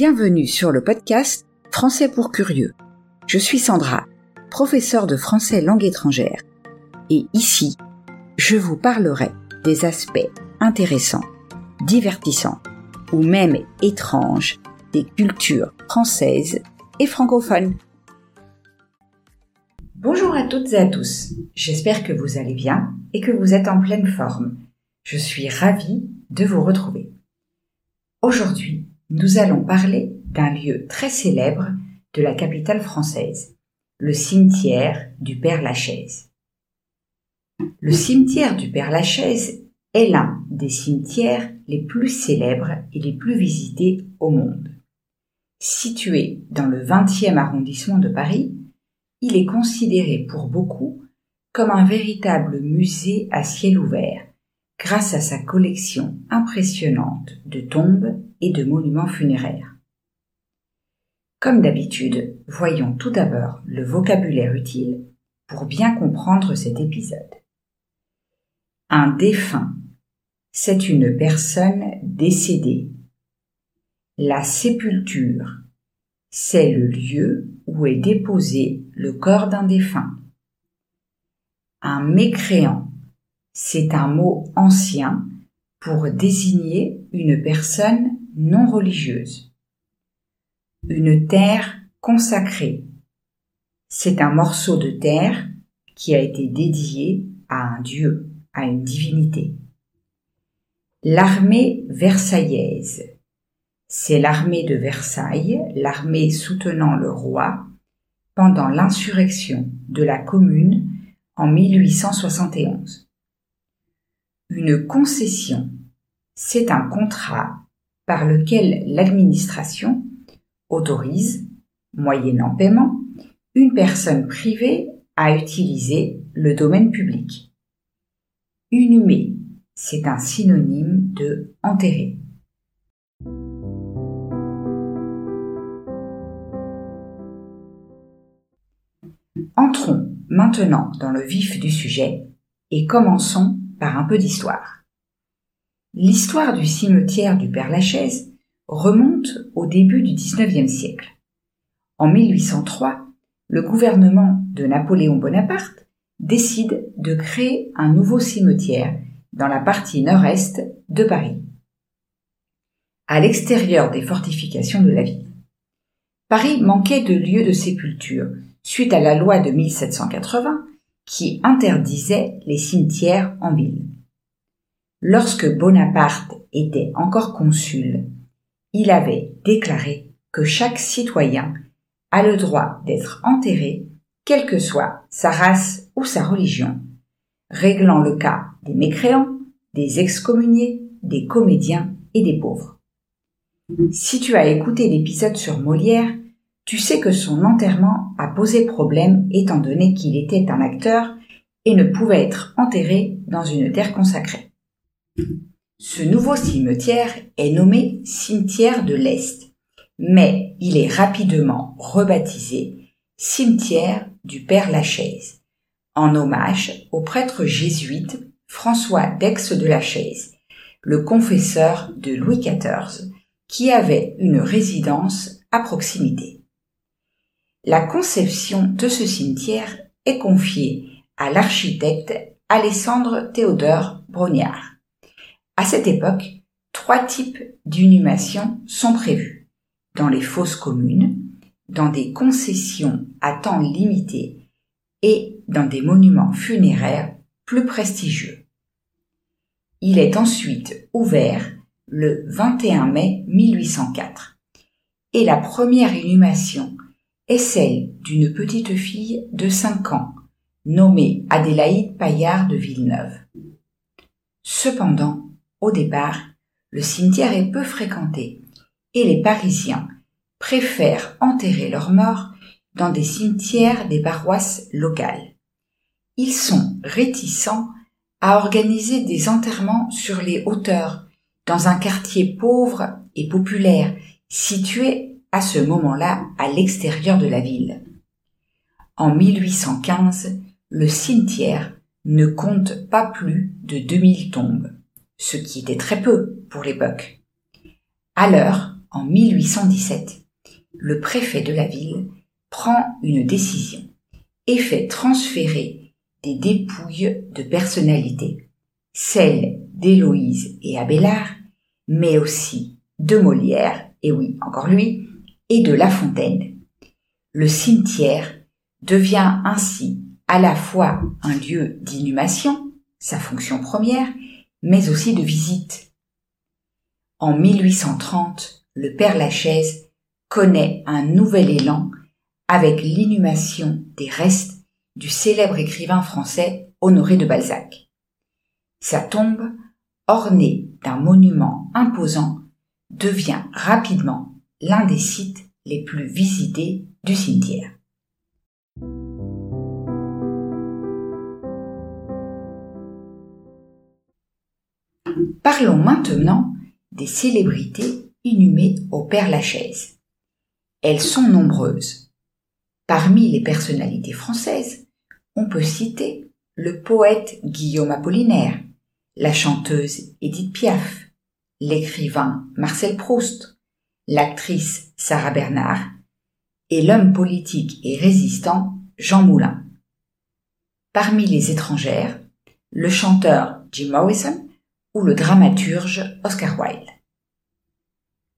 Bienvenue sur le podcast Français pour curieux. Je suis Sandra, professeure de français langue étrangère. Et ici, je vous parlerai des aspects intéressants, divertissants ou même étranges des cultures françaises et francophones. Bonjour à toutes et à tous. J'espère que vous allez bien et que vous êtes en pleine forme. Je suis ravie de vous retrouver. Aujourd'hui, nous allons parler d'un lieu très célèbre de la capitale française, le cimetière du Père Lachaise. Le cimetière du Père Lachaise est l'un des cimetières les plus célèbres et les plus visités au monde. Situé dans le 20e arrondissement de Paris, il est considéré pour beaucoup comme un véritable musée à ciel ouvert grâce à sa collection impressionnante de tombes et de monuments funéraires. Comme d'habitude, voyons tout d'abord le vocabulaire utile pour bien comprendre cet épisode. Un défunt, c'est une personne décédée. La sépulture, c'est le lieu où est déposé le corps d'un défunt. Un mécréant, c'est un mot ancien pour désigner une personne non religieuse. Une terre consacrée. C'est un morceau de terre qui a été dédié à un dieu, à une divinité. L'armée versaillaise. C'est l'armée de Versailles, l'armée soutenant le roi, pendant l'insurrection de la Commune en 1871. Une concession, c'est un contrat par lequel l'administration autorise, moyennant paiement, une personne privée à utiliser le domaine public. Inhumer, c'est un synonyme de enterrer. Entrons maintenant dans le vif du sujet et commençons par un peu d'histoire. L'histoire du cimetière du Père Lachaise remonte au début du XIXe siècle. En 1803, le gouvernement de Napoléon Bonaparte décide de créer un nouveau cimetière dans la partie nord-est de Paris, à l'extérieur des fortifications de la ville. Paris manquait de lieux de sépulture suite à la loi de 1780 qui interdisait les cimetières en ville. Lorsque Bonaparte était encore consul, il avait déclaré que chaque citoyen a le droit d'être enterré, quelle que soit sa race ou sa religion, réglant le cas des mécréants, des excommuniés, des comédiens et des pauvres. Si tu as écouté l'épisode sur Molière, tu sais que son enterrement a posé problème étant donné qu'il était un acteur et ne pouvait être enterré dans une terre consacrée. Ce nouveau cimetière est nommé cimetière de l'Est, mais il est rapidement rebaptisé cimetière du Père Lachaise, en hommage au prêtre jésuite François d'Aix de Lachaise, le confesseur de Louis XIV, qui avait une résidence à proximité. La conception de ce cimetière est confiée à l'architecte Alessandre Théodore Brognard. À cette époque, trois types d'inhumations sont prévus. Dans les fosses communes, dans des concessions à temps limité et dans des monuments funéraires plus prestigieux. Il est ensuite ouvert le 21 mai 1804 et la première inhumation est celle d'une petite fille de cinq ans, nommée Adélaïde Paillard de Villeneuve. Cependant, au départ, le cimetière est peu fréquenté et les Parisiens préfèrent enterrer leurs morts dans des cimetières des paroisses locales. Ils sont réticents à organiser des enterrements sur les hauteurs, dans un quartier pauvre et populaire situé à ce moment-là à l'extérieur de la ville. En 1815, le cimetière ne compte pas plus de 2000 tombes, ce qui était très peu pour l'époque. L'heure, en 1817, le préfet de la ville prend une décision et fait transférer des dépouilles de personnalités, celles d'Héloïse et Abélard, mais aussi de Molière, et oui, encore lui, et de La Fontaine. Le cimetière devient ainsi à la fois un lieu d'inhumation, sa fonction première, mais aussi de visite. En 1830, le Père Lachaise connaît un nouvel élan avec l'inhumation des restes du célèbre écrivain français Honoré de Balzac. Sa tombe, ornée d'un monument imposant, devient rapidement l'un des sites les plus visités du cimetière. Parlons maintenant des célébrités inhumées au Père Lachaise. Elles sont nombreuses. Parmi les personnalités françaises, on peut citer le poète Guillaume Apollinaire, la chanteuse Edith Piaf, l'écrivain Marcel Proust, l'actrice Sarah Bernard et l'homme politique et résistant Jean Moulin. Parmi les étrangères, le chanteur Jim Morrison ou le dramaturge Oscar Wilde.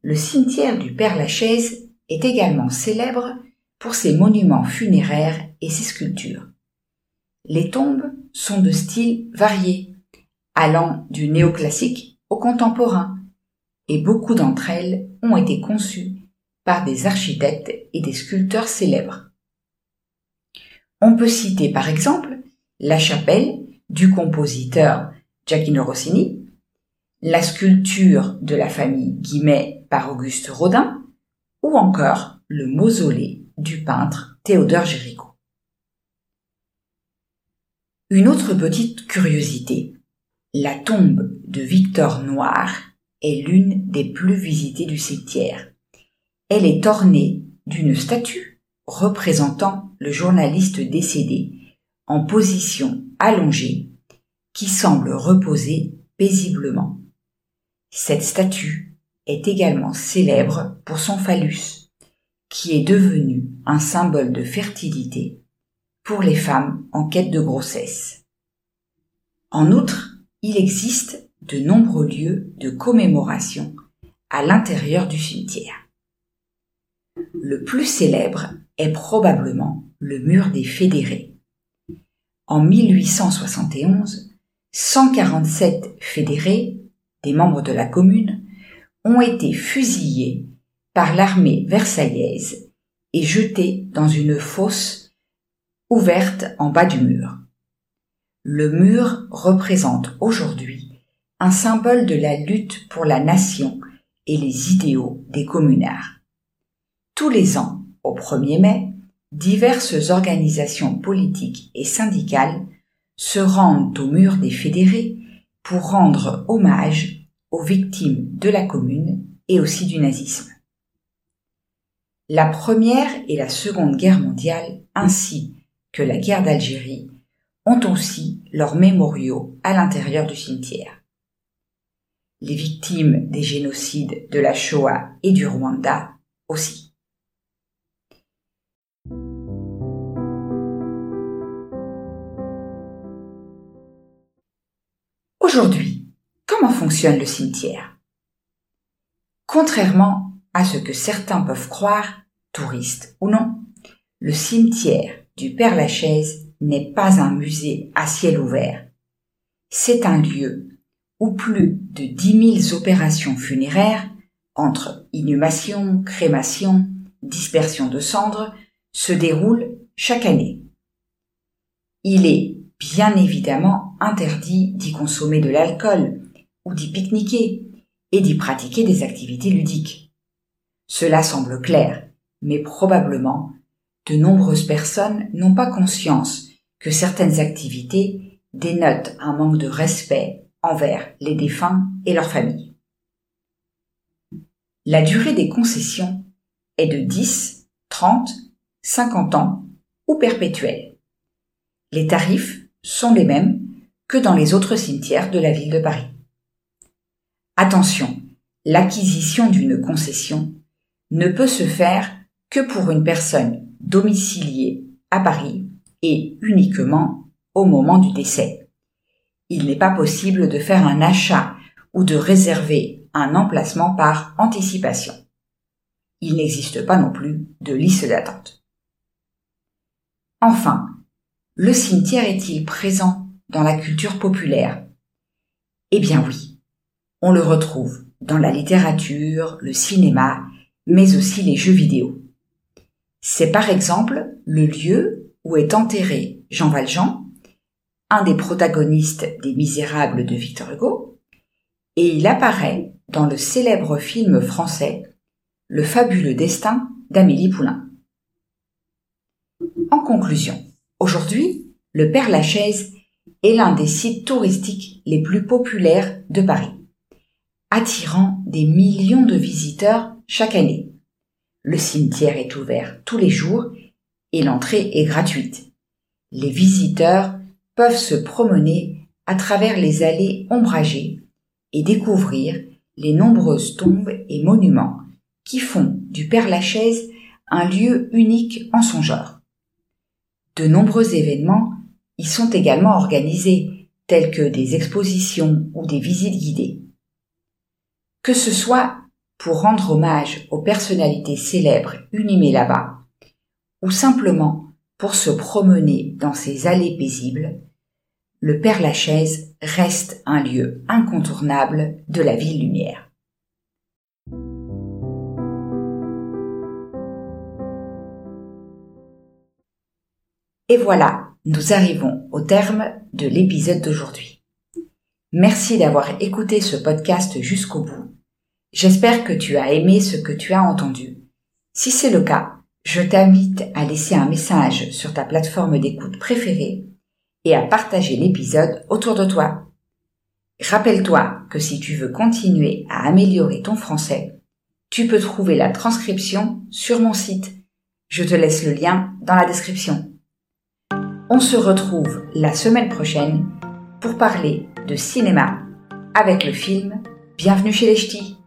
Le cimetière du Père Lachaise est également célèbre pour ses monuments funéraires et ses sculptures. Les tombes sont de styles variés, allant du néoclassique au contemporain, et beaucoup d'entre elles ont été conçues par des architectes et des sculpteurs célèbres. On peut citer par exemple la chapelle du compositeur Giacchino Rossini, la sculpture de la famille Guimet par Auguste Rodin, ou encore le mausolée du peintre Théodore Géricault. Une autre petite curiosité. La tombe de Victor Noir est l'une des plus visitées du cimetière. Elle est ornée d'une statue représentant le journaliste décédé en position allongée qui semble reposer paisiblement. Cette statue est également célèbre pour son phallus, qui est devenu un symbole de fertilité pour les femmes en quête de grossesse. En outre, il existe de nombreux lieux de commémoration à l'intérieur du cimetière. Le plus célèbre est probablement le mur des fédérés. En 1871, 147 fédérés, des membres de la commune, ont été fusillés par l'armée versaillaise et jetés dans une fosse ouverte en bas du mur. Le mur représente aujourd'hui un symbole de la lutte pour la nation et les idéaux des communards. Tous les ans, au 1er mai, diverses organisations politiques et syndicales se rendent au mur des fédérés pour rendre hommage aux victimes de la commune et aussi du nazisme. La première et la seconde guerre mondiale ainsi que la guerre d'Algérie ont aussi leurs mémoriaux à l'intérieur du cimetière. Les victimes des génocides de la Shoah et du Rwanda aussi. Aujourd'hui, comment fonctionne le cimetière? Contrairement à ce que certains peuvent croire, touristes ou non, le cimetière du Père Lachaise n'est pas un musée à ciel ouvert. C'est un lieu où plus de dix mille opérations funéraires, entre inhumation, crémation, dispersion de cendres, se déroulent chaque année. Il est bien évidemment interdit d'y consommer de l'alcool ou d'y pique-niquer et d'y pratiquer des activités ludiques. Cela semble clair, mais probablement de nombreuses personnes n'ont pas conscience que certaines activités dénotent un manque de respect envers les défunts et leurs familles. La durée des concessions est de 10, 30, 50 ans ou perpétuelle. Les tarifs sont les mêmes que dans les autres cimetières de la ville de Paris. Attention, l'acquisition d'une concession ne peut se faire que pour une personne domiciliée à Paris et uniquement au moment du décès. Il n'est pas possible de faire un achat ou de réserver un emplacement par anticipation. Il n'existe pas non plus de liste d'attente. Enfin, le cimetière est-il présent dans la culture populaire? Eh bien oui, on le retrouve dans la littérature, le cinéma, mais aussi les jeux vidéo. C'est par exemple le lieu où est enterré Jean Valjean, un des protagonistes des Misérables de Victor Hugo, et il apparaît dans le célèbre film français Le fabuleux destin d'Amélie Poulain. En conclusion, aujourd'hui, le Père Lachaise est l'un des sites touristiques les plus populaires de Paris, attirant des millions de visiteurs chaque année. Le cimetière est ouvert tous les jours et l'entrée est gratuite. Les visiteurs peuvent se promener à travers les allées ombragées et découvrir les nombreuses tombes et monuments qui font du Père-Lachaise un lieu unique en son genre. De nombreux événements y sont également organisés, tels que des expositions ou des visites guidées. Que ce soit pour rendre hommage aux personnalités célèbres unimées là-bas, ou simplement pour se promener dans ces allées paisibles, le Père Lachaise reste un lieu incontournable de la ville lumière. Et voilà, nous arrivons au terme de l'épisode d'aujourd'hui. Merci d'avoir écouté ce podcast jusqu'au bout. J'espère que tu as aimé ce que tu as entendu. Si c'est le cas, je t'invite à laisser un message sur ta plateforme d'écoute préférée et à partager l'épisode autour de toi. Rappelle-toi que si tu veux continuer à améliorer ton français, tu peux trouver la transcription sur mon site. Je te laisse le lien dans la description. On se retrouve la semaine prochaine pour parler de cinéma avec le film Bienvenue chez les Ch'tis.